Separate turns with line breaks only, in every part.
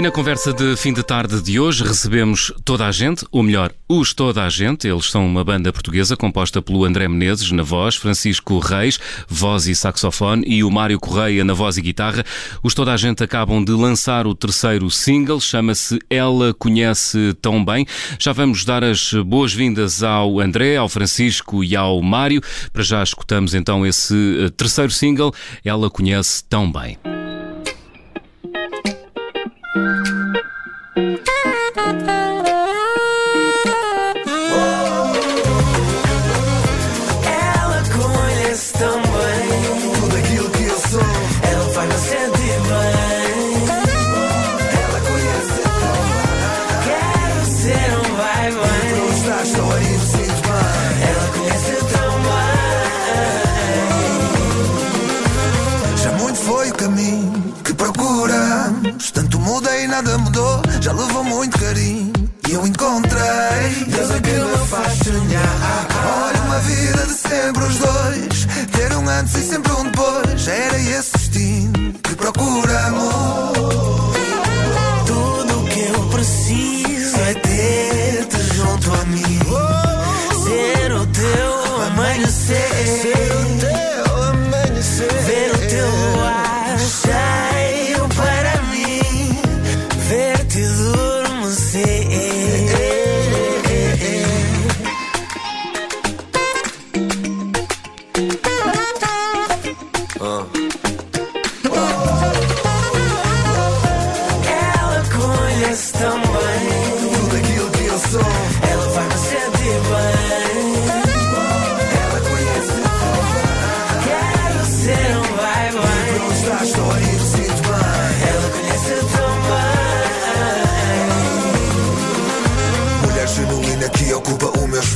E na conversa de fim de tarde de hoje recebemos toda a gente, ou melhor, os toda a gente. Eles são uma banda portuguesa composta pelo André Menezes na voz, Francisco Reis, voz e saxofone, e o Mário Correia na voz e guitarra. Os toda a gente acabam de lançar o terceiro single, chama-se Ela Conhece Tão Bem. Já vamos dar as boas-vindas ao André, ao Francisco e ao Mário. Para já escutamos então esse eh, terceiro single, Ela Conhece Tão Bem.
Ter um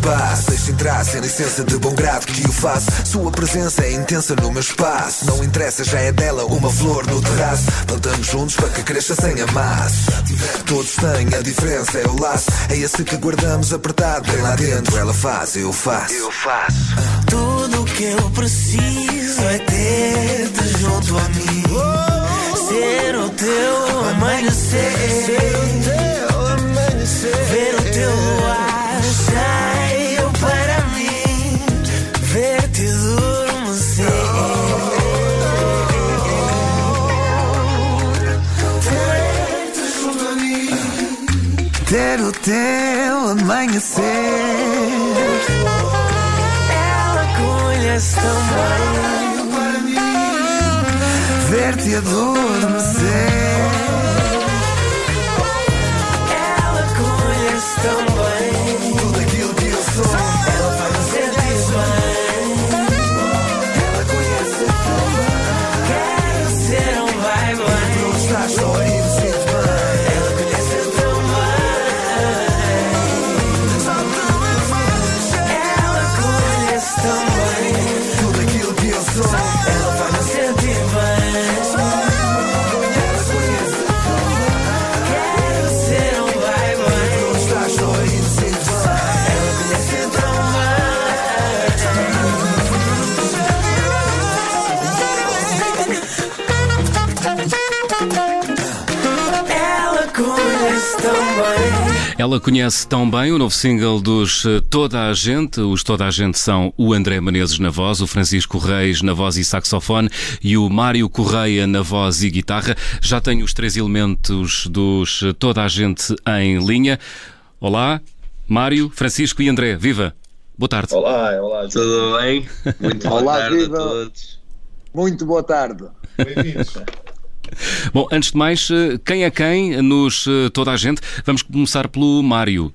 Deixa entrar sem licença de bom grado que o faço. Sua presença é intensa no meu espaço. Não interessa, já é dela uma flor no terraço. Plantamos juntos para que cresça sem amasso. Todos têm, a diferença é o laço. É esse que guardamos apertado bem lá dentro. Ela faz, eu faço. Eu faço.
Tudo o que eu preciso é ter-te junto a mim. Ser o teu amanhecer. o
Ter o teu amanhecer.
Ela conhece tão bem.
Ver-te adormecer
Ela conhece tão bem
o novo single dos eh, Toda a Gente. Os Toda a Gente são o André Menezes na voz, o Francisco Reis na voz e saxofone e o Mário Correia na voz e guitarra. Já tenho os três elementos dos eh, Toda a Gente em linha. Olá, Mário, Francisco e André. Viva! Boa tarde.
Olá, olá,
Tudo bem? Muito boa
Olá,
tarde
viva.
a todos.
Muito boa tarde.
bem-vindos.
Bom, antes de mais, eh, quem é quem nos eh, Toda a Gente? Vamos começar pelo Mário.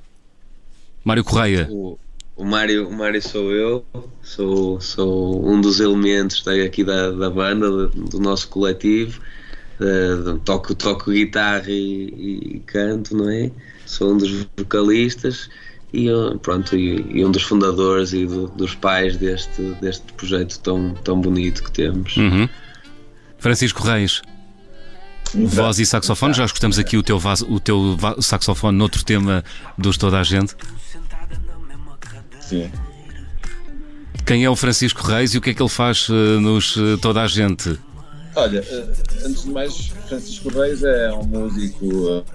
Mário Correia.
O, o, Mário, o Mário sou eu, sou, sou um dos elementos aqui da, da banda, do, nosso coletivo. De- toco, toco guitarra e, e canto, não é? Sou um dos vocalistas e, pronto, e, e um dos fundadores e do- dos pais deste, deste projeto tão, tão bonito que temos.
Uhum. Francisco Reis. Voz e saxofone, já escutamos aqui o teu, vas- o teu saxofone noutro tema dos Toda a Gente.
Sim.
Quem é o Francisco Reis e o que é que ele faz eh, nos eh, Toda a Gente?
Olha, uh, antes de mais, Francisco Reis é um músico uh,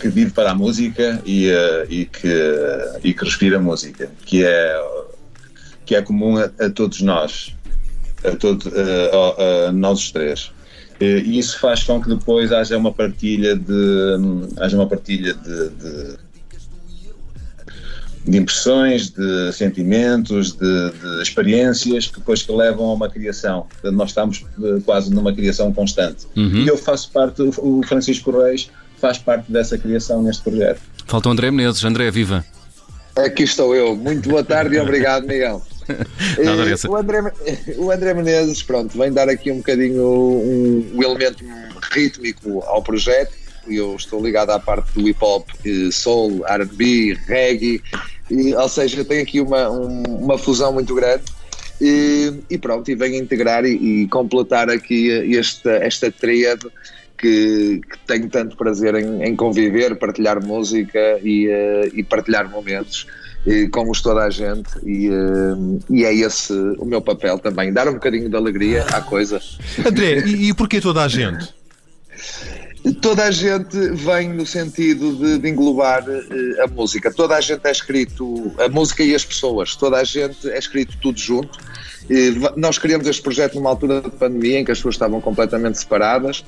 que vive para a música e, e, que, e que respira música, que é, que é comum a, a todos nós, a, todo, a, a nós os três. E isso faz com que depois haja uma partilha de, haja uma partilha de, de, de impressões, de sentimentos, de, de, experiências que depois que levam a uma criação. Nós estamos eh, quase numa criação constante. Uhum. E eu faço parte, o Francisco Reis faz parte dessa criação neste projeto.
Falta o André Menezes. André, viva!
Aqui estou eu. Muito boa tarde e obrigado, Miguel. Nada o, André, o André Menezes, pronto, vem dar aqui um bocadinho um, um elemento rítmico ao projeto. Eu estou ligado à parte do hip hop, soul, RB, reggae, e, ou seja, tem aqui uma, um, uma fusão muito grande. E, e, pronto, e vem integrar e, e completar aqui esta, esta tríade que, que, tenho tanto prazer em, em conviver, partilhar música e, uh, e partilhar momentos como toda a gente, e, uh, e é esse o meu papel também, dar um bocadinho de alegria à coisa.
André, e, e porquê toda a gente?
Toda a gente vem no sentido de, de englobar uh, a música. Toda a gente é escrito, a música e as pessoas, toda a gente é escrito tudo junto. Uh, nós criamos este projeto numa altura de pandemia em que as pessoas estavam completamente separadas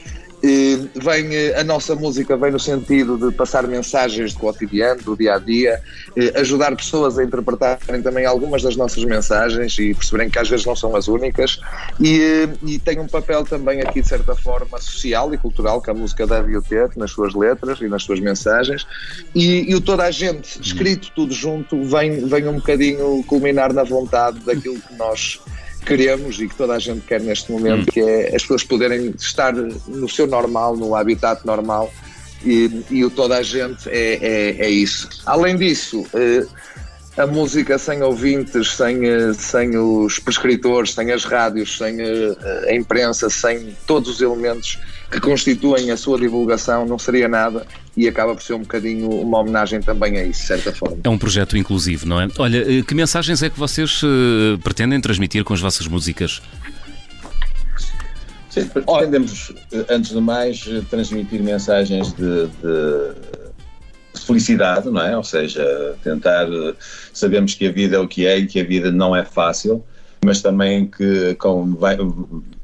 vem, eh, a nossa música vem no sentido de passar mensagens do cotidiano, do dia a dia, eh, ajudar pessoas a interpretarem também algumas das nossas mensagens e perceberem que às vezes não são as únicas. E, eh, e tem um papel também aqui, de certa forma, social e cultural que a música deve ter nas suas letras e nas suas mensagens. E, e o toda a gente, escrito tudo junto, vem, vem um bocadinho culminar na vontade daquilo que nós queremos e que toda a gente quer neste momento, hum. que é as pessoas poderem estar no seu normal, no habitat normal, e, e o toda a gente é, é, é isso. Além disso, eh, a música sem ouvintes, sem, eh, sem os prescritores, sem as rádios, sem a, a imprensa, sem todos os elementos que constituem a sua divulgação, não seria nada e acaba por ser um bocadinho uma homenagem também a isso, de certa forma.
É um projeto inclusivo, não é? Olha, eh, que mensagens é que vocês uh, pretendem transmitir com as vossas músicas?
Sim, pretendemos, antes de mais, transmitir mensagens de, de felicidade, não é? Ou seja, tentar. Sabemos que a vida é o que é e que a vida não é fácil, mas também que com, vai,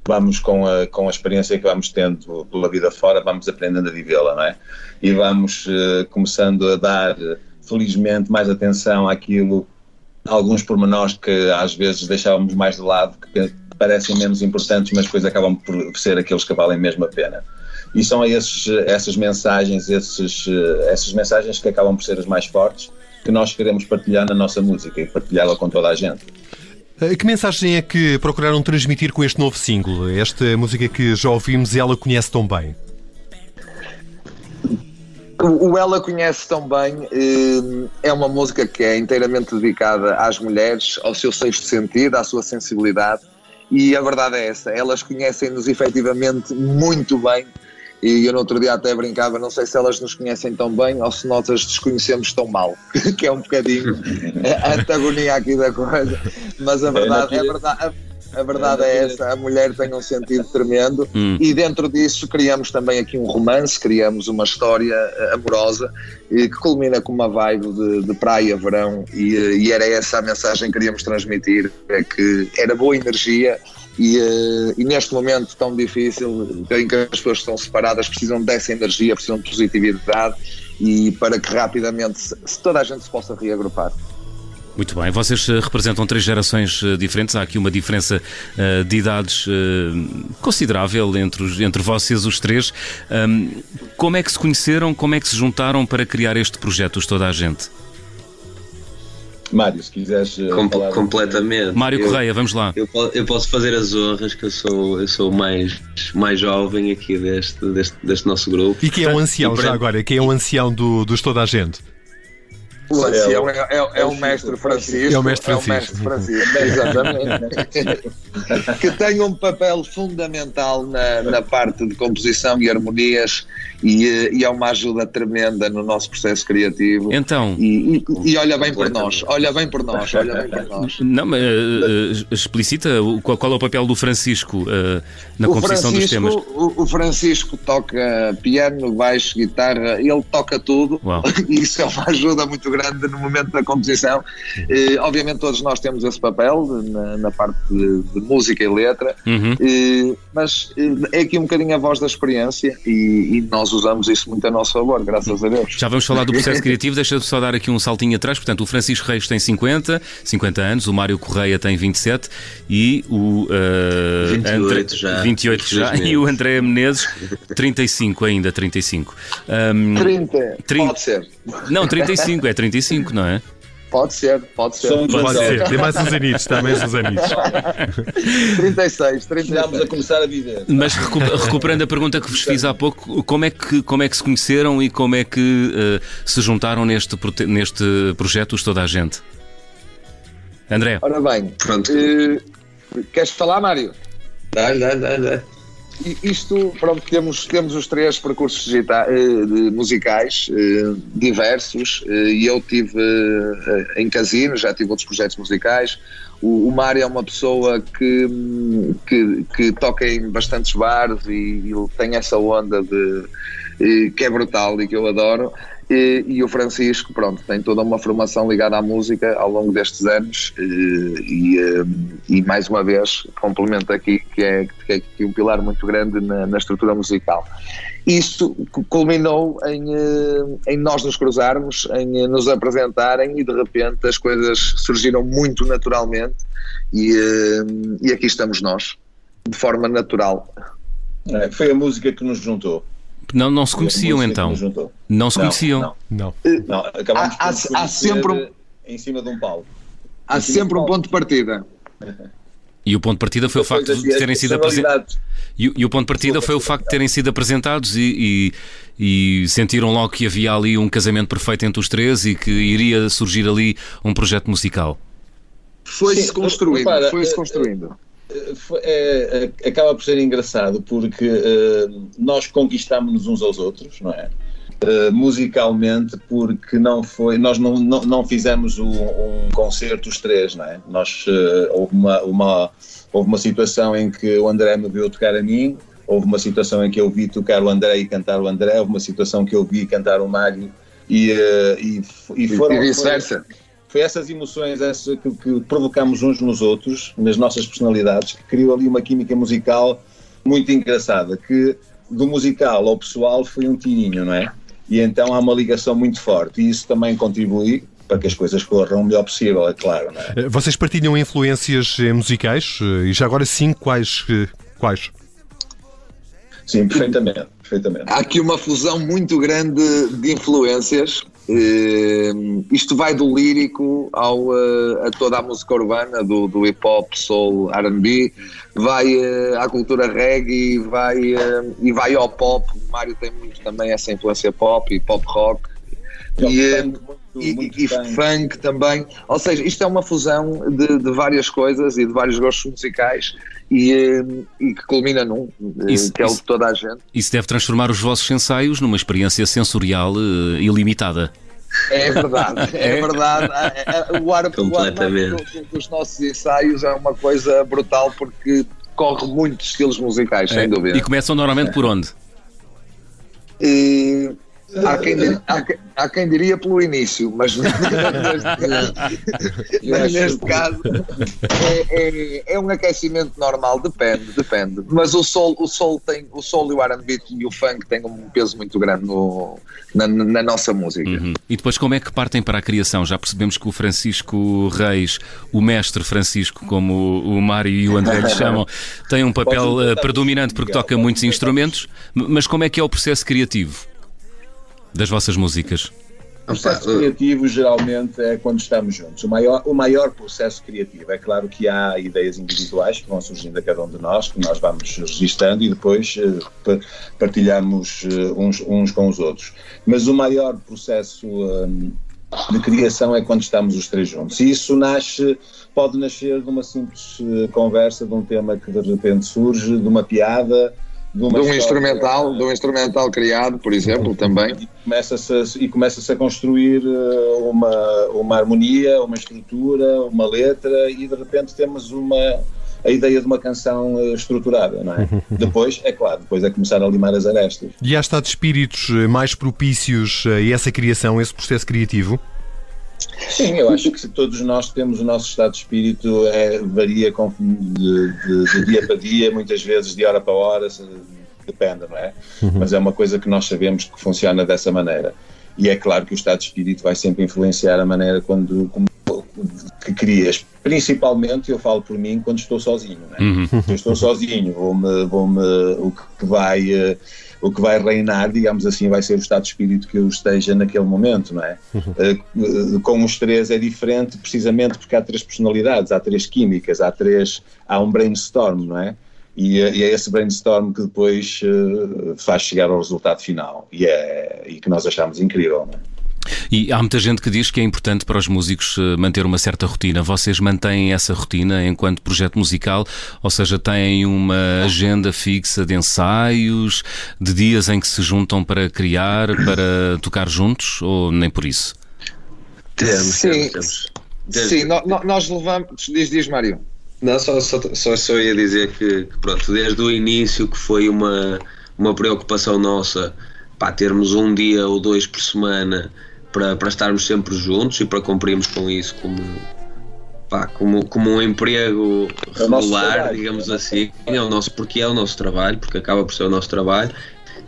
vamos com a, com a experiência que vamos tendo pela vida fora, vamos aprendendo a vivê-la, não é? E vamos uh, começando a dar, felizmente, mais atenção àquilo, alguns pormenores que às vezes deixávamos mais de lado, que parecem menos importantes, mas depois acabam por ser aqueles que valem mesmo a pena. E são esses, essas mensagens, esses, eh, essas mensagens que acabam por ser as mais fortes, que nós queremos partilhar na nossa música e partilhá-la com toda a gente.
Eh, que mensagem é que procuraram transmitir com este novo single? Esta música que já ouvimos e ela conhece tão bem.
O Ela Conhece Tão Bem eh, é uma música que é inteiramente dedicada às mulheres, ao seu sexto sentido, à sua sensibilidade, e a verdade é essa, elas conhecem-nos efetivamente muito bem e eu no outro dia até brincava, não sei se elas nos conhecem tão bem ou se nós as desconhecemos tão mal, que é um bocadinho a antagonia aqui da coisa. Mas a verdade, é, a verdade, a, a verdade é essa, a mulher tem um sentido tremendo hum. e dentro disso criamos também aqui um romance, criamos uma história eh, amorosa que culmina com uma vibe de, de praia, verão e, eh, e era essa a mensagem que queríamos transmitir, é que era boa energia e, uh, e, neste momento tão difícil, em que as pessoas estão separadas, precisam dessa energia, precisam de positividade e para que rapidamente se toda a gente se possa reagrupar.
Muito bem, vocês eh, representam três gerações eh, diferentes, há aqui uma diferença de idades considerável entre, os, entre vocês os três. Como é que se conheceram, como é que se juntaram para criar este projeto, os Toda a Gente?
Mário, se quiseres.
Eh, Com, completamente.
Mário eu, Correia, vamos lá.
Eu, eu, posso fazer as honras, que eu sou, eu sou mais, mais jovem aqui deste, deste, deste nosso grupo.
E quem é o ancião, já agora? Quem é o ancião do, dos Toda a Gente?
O ancião é, é, é, o mestre Francisco.
É o mestre Francisco.
É o mestre Francisco, exatamente. que tem um papel fundamental na, na parte de composição e harmonias e, eh, e é uma ajuda tremenda no nosso processo criativo.
Então.
E, e, e olha bem por nós, olha bem por nós, olha bem por nós.
Não, mas uh, explicita o- qual, qual é o papel do Francisco uh, na composição dos temas.
O, o Francisco toca piano, baixo, guitarra, ele toca tudo
Uau.
e isso é uma ajuda muito grande no momento da composição. Eh, obviamente todos nós temos esse papel na, na parte de, de música e letra,
Uhum.
eh, mas eh, é aqui um bocadinho a voz da experiência e, e nós usamos isso muito a nosso favor, graças a Deus.
Já vamos falar do processo criativo, deixa-me só dar aqui um saltinho atrás. Portanto, o Francisco Reis tem 50, 50 anos, o Mário Correia tem 27 e o. uh,
28 já,
28 já, e o André Menezes, 35 ainda, 35. Um,
30,
Trin-
pode ser,
não, 35, é 35, não é?
pode ser, pode ser.
Somos
Pode ser. Tem mais uns anitos, está mais uns anitos.
36,
Estamos
36.
a começar a viver.
Mas recu- recuperando a pergunta que vos fiz há pouco, como é que, como é que se conheceram e como é que uh, se juntaram neste, neste projeto Os Toda a Gente? André,
Ora bem,
Pronto.
eh, queres falar, Mário?
Dá, dá, dá, dá.
Isto, pronto, temos, temos os três percursos digita- eh, musicais eh, diversos eh, e eu tive em casino, já tive outros projetos musicais. O, o Mário é uma pessoa que, que, que toca em bastantes bares e ele tem essa onda de que é brutal e que eu adoro. E, e o Francisco, pronto, tem toda uma formação ligada à música ao longo destes anos eh, e, eh, e mais uma vez complemento aqui que é, que é aqui um pilar muito grande na, na estrutura musical. Isso cu- culminou em, eh, em nós nos cruzarmos, em eh, nos apresentarem e de repente as coisas surgiram muito naturalmente e, e aqui estamos nós, de forma natural.
É, foi a música que nos juntou.
Não, não se conheciam então? Não se
Não,
conheciam?
Não,
Não.
não, acabamos
Há- há-
por
há
conhecer
sempre um-
em cima de um palco.
Há sempre um ponto de partida.
E o ponto de partida foi o facto de terem sido apresentados. E, o- e o ponto de partida foi o facto de terem sido apresentados e, e- e sentiram logo que havia ali um casamento perfeito entre os três e que iria surgir ali um projeto musical.
Foi-se construindo, foi-se
eh,
construindo.
É, é, acaba por ser engraçado porque eh, nós conquistámos-nos uns aos outros, não é? Eh, musicalmente, porque não foi, nós não, não, não fizemos um, um concerto os três, não é? Nós eh, houve uma, uma houve uma situação em que o André me viu tocar a mim, houve uma situação em que eu vi tocar o André e cantar o André, houve uma situação que eu vi cantar o Mário e, e, e foram
e vice-versa.
Foi essas emoções essa que, que provocamos uns nos outros, nas nossas personalidades, que criou ali uma química musical muito engraçada, que do musical ao pessoal foi um tirinho, não é? E então há uma ligação muito forte e isso também contribui para que as coisas corram o melhor possível, é claro, não é?
Eh, Vocês partilham influências eh, musicais? Eh, E já agora sim, quais? Quais?
Sim, perfeitamente, perfeitamente.
Há aqui uma fusão muito grande de influências. Eh, isto vai do lírico ao, eh, a toda a música urbana, do, do hip hop, soul, RB, vai eh, à cultura reggae vai, eh, e vai ao pop. O Mário tem muito também essa influência pop e pop rock. E,
Muito,
e,
muito
e
funk.
funk também. Ou seja, isto é uma fusão de, de várias coisas e de vários gostos musicais e, eh, e que culmina num, eh,
Isso-
que é o de toda a gente.
Isso deve transformar os vossos ensaios numa experiência sensorial eh, ilimitada.
É verdade, é verdade. É- é- O ar, o ar do- dos nossos ensaios é uma coisa brutal porque corre muitos estilos musicais, sem
Eh,
dúvida.
E começam normalmente por onde?
E há, quem, di- há, há quem diria pelo início, mas neste caso, mas neste caso é, é- é um aquecimento normal, depende, depende. Mas o soul, o soul, tem, o soul e o R&B e o funk têm um peso muito grande no- na, na nossa música.
Uhum. E depois como é que partem para a criação? Já percebemos que o Francisco Reis, o mestre Francisco, como o Mário e o André lhe chamam, tem um papel eh, predominante porque toca muitos instrumentos, mas como é que é o processo criativo das vossas músicas?
O processo criativo geralmente é quando estamos juntos. O maior, o maior processo criativo. É claro que há ideias individuais que vão surgindo a cada um de nós, que nós vamos registando e depois eh, pa- partilhamos eh, uns, uns com os outros. Mas o maior processo hum, de criação é quando estamos os três juntos. E isso nasce, pode nascer de uma simples eh, conversa, de um tema que de repente surge, de uma piada,
de, de um instrumental, de um instrumental criado, por exemplo, também.
E começa-se a, e começa a construir eh, uma, uma harmonia, uma estrutura, uma letra e de repente temos uma a ideia de uma canção eh, estruturada, não é? depois, é claro, depois é começar a limar as arestas.
E há estado de espíritos eh, mais propícios a essa criação, esse processo criativo?
Sim, eu acho que todos nós temos o nosso estado de espírito, é, varia com, de, de, de, dia para dia, muitas vezes de hora para hora, depende, não é? Uhum. Mas é uma coisa que nós sabemos que funciona dessa maneira. E é claro que o estado de espírito vai sempre influenciar a maneira quando, como, que crias. Principalmente, eu falo por mim, quando estou sozinho. Né? Uhum. Eu estou sozinho, vou-me, vou-me, o que vai, eh, o que vai reinar, digamos assim, vai ser o estado de espírito que eu esteja naquele momento, não é? Uhum. Eh, com os três é diferente, precisamente porque há três personalidades, há três químicas, há três, há um brainstorm, não é? E, eh, e, é esse brainstorm que depois faz chegar ao resultado final e, é, e que nós achamos incrível. Não é?
E há muita gente que diz que é importante para os músicos eh, manter uma certa rotina. Vocês mantêm essa rotina enquanto projeto musical? Ou seja, têm uma agenda fixa de ensaios, de dias em que se juntam para criar, para tocar juntos? Ou nem por isso?
Temos, sim, temos. Sim, nós levamos. Diz, diz, Mário.
Não, só, só, só, só ia dizer que, que, pronto, desde o início que foi uma, uma preocupação nossa para termos um dia ou dois por semana para, para estarmos sempre juntos e para cumprirmos com isso como, pá, como, como um emprego é regular, trabalho, digamos é assim, é o nosso, porque é o nosso trabalho, porque acaba por ser o nosso trabalho,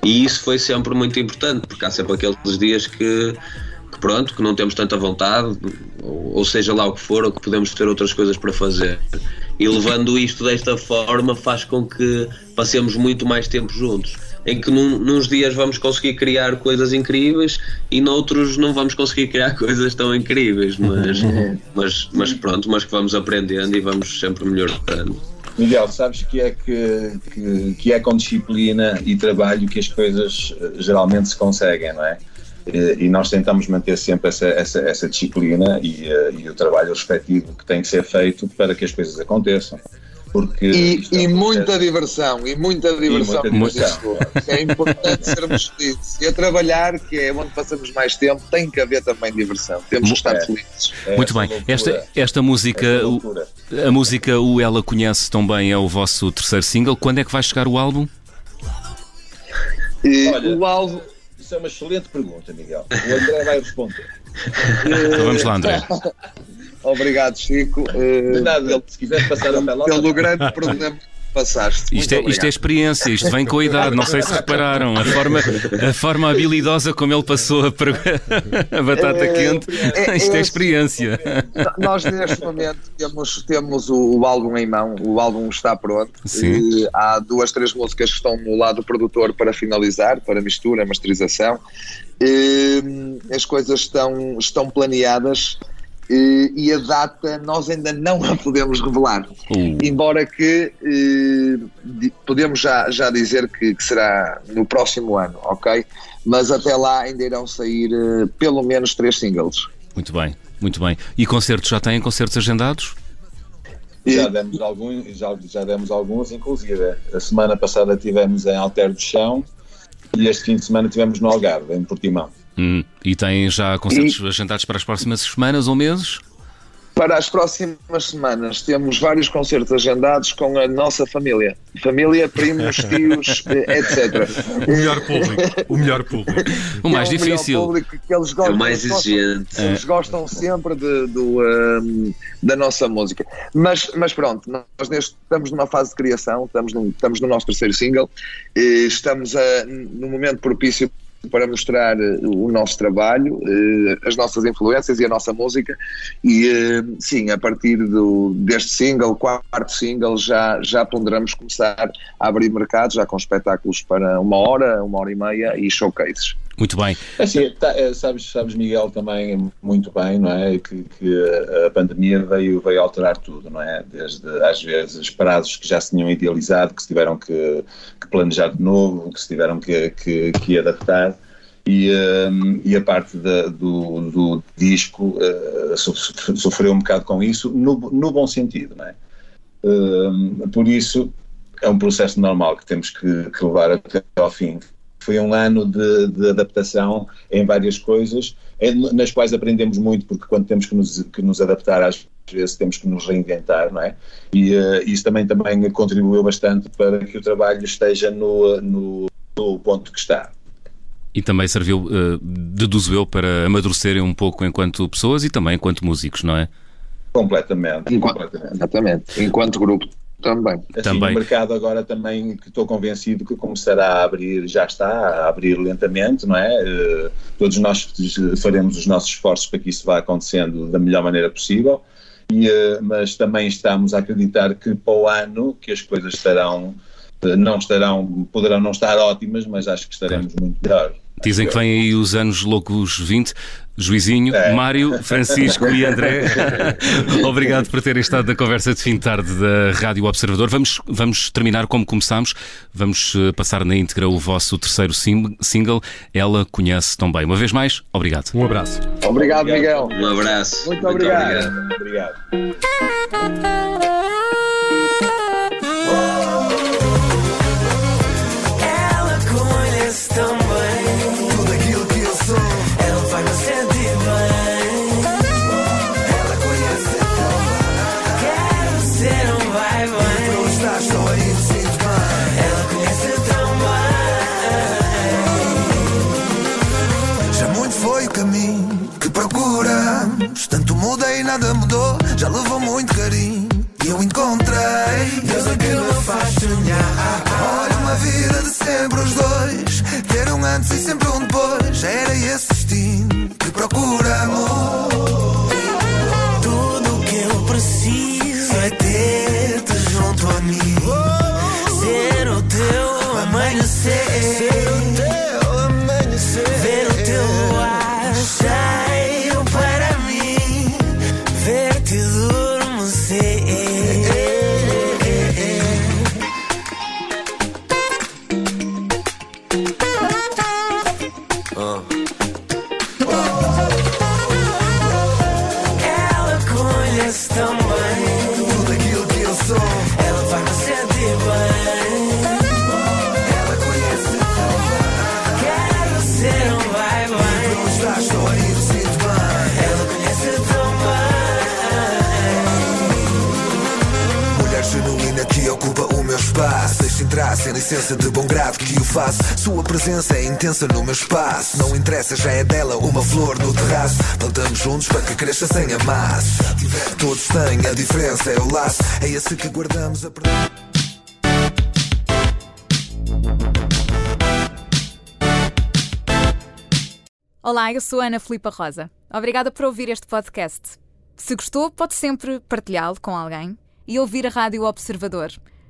e isso foi sempre muito importante, porque há sempre aqueles dias que, que pronto, que não temos tanta vontade, ou, ou, seja lá o que for, ou que podemos ter outras coisas para fazer. E levando isto desta forma faz com que passemos muito mais tempo juntos em que num, nos dias vamos conseguir criar coisas incríveis e noutros não vamos conseguir criar coisas tão incríveis, mas, mas, mas pronto, mas que vamos aprendendo e vamos sempre melhorando.
Miguel, sabes que é que, que, que, é com disciplina e trabalho que as coisas eh, geralmente se conseguem, não é? E, e nós tentamos manter sempre essa, essa, essa disciplina e, eh, e, o trabalho respectivo que tem que ser feito para que as coisas aconteçam.
Porque e, e muita diversão, e muita diversão. E muita diversão. É importante sermos felizes. E a trabalhar, que é onde passamos mais tempo, tem que haver também diversão. Temos que estar é. felizes.
É Muito bem. Loucura, esta, esta música, a música O Ela Conhece também é o vosso terceiro single. Quando é que vai chegar o álbum?
E, Olha, o álbum. Isso é uma excelente pergunta, Miguel. O André vai responder.
então vamos lá, André.
Obrigado, Chico.
De nada, se quiser passar a pelota.
Pelo grande problema que passaste.
Isto é, isto é, experiência, isto vem com a idade, não sei se repararam. A forma, a forma habilidosa como ele passou a, a batata é, quente, é, é, isto é experiência.
Nós neste momento temos, temos o, o, álbum em mão, o álbum está pronto. Sim. há duas, três músicas que estão no lado do produtor para finalizar, para mistura, masterização. E, as coisas estão, estão planeadas e, e a data nós ainda não a podemos revelar. Uh. Embora que eh, podemos já, já dizer que, que, será no próximo ano, ok? Mas até lá ainda irão sair eh, pelo menos três singles.
Muito bem, muito bem. E concertos já têm concertos agendados?
Já demos alguns, já, já demos alguns, inclusive. A semana passada tivemos em Alter do Chão e este fim de semana tivemos no Algarve, em Portimão.
Hum, e tem já concertos e... agendados para as próximas semanas ou meses?
Para as próximas semanas temos vários concertos agendados com a nossa família. Família, primos, tios, etc.
O melhor público. O melhor público.
O mais é o difícil.
Público que eles gostam,
é o mais exigente.
Gostam, eles gostam sempre de, do, um, da nossa música. Mas, mas pronto, nós neste, estamos numa fase de criação, estamos no, estamos no nosso terceiro single, estamos a, no momento propício para mostrar eh, o nosso trabalho, eh, as nossas influências e a nossa música. E eh, sim, a partir do, deste single, quarto single, já, já ponderamos começar a abrir mercados, já com espetáculos para uma hora, uma hora e meia e showcases.
Muito bem.
É assim, tá, sabes, sabes, Miguel, também muito bem, não é? Que, que, a pandemia veio, veio alterar tudo, não é? Desde, às vezes, prazos que já se tinham idealizado, que se tiveram que, que planejar de novo, que se tiveram que, que, que adaptar. e, uh, e a parte da, do, do, disco uh, sofreu um bocado com isso, no, no bom sentido, não é? Uh, por isso é um processo normal que temos que, que levar até ao fim. Foi um ano de, de, adaptação em várias coisas, nas quais aprendemos muito, porque quando temos que nos, que nos adaptar às vezes temos que nos reinventar, não é? E uh, isso também, também contribuiu bastante para que o trabalho esteja no, no, no ponto que está.
E também serviu, uh, deduzo eu, para amadurecerem um pouco enquanto pessoas e também enquanto músicos, não é?
Completamente.
Enquanto,
completamente.
Exatamente. Enquanto grupo também.
Assim,
também.
O mercado agora também, que estou convencido que começará a abrir, já está a abrir lentamente, não é? Uh, todos nós faremos os nossos esforços para que isso vá acontecendo da melhor maneira possível, e, uh, mas também estamos a acreditar que para o ano que as coisas estarão, uh, não estarão, poderão não estar ótimas, mas acho que estaremos muito melhor.
Dizem que vêm aí os anos loucos 20. Juizinho, é. Mário, Francisco e André, obrigado por terem estado na conversa de fim de tarde da Rádio Observador. Vamos, vamos terminar como começamos, vamos eh, passar na íntegra o vosso terceiro single, Ela Conhece Tão Bem. Uma vez mais, obrigado.
Um abraço.
Obrigado, Miguel.
Um abraço.
Muito, Muito obrigado.
obrigado. obrigado.
É ter-te junto a mim. Ser o teu amanhecer.
Sem licença de bom grado que o faço. Sua presença é intensa no meu espaço. Não interessa, já é dela uma flor no terraço. Plantamos juntos para que cresça sem amasso. Todos têm a diferença, é o laço. É esse que guardamos a
Olá, eu sou Ana Filipa Rosa. Obrigada por ouvir este podcast. Se gostou, pode sempre partilhá-lo com alguém e ouvir a Rádio Observador.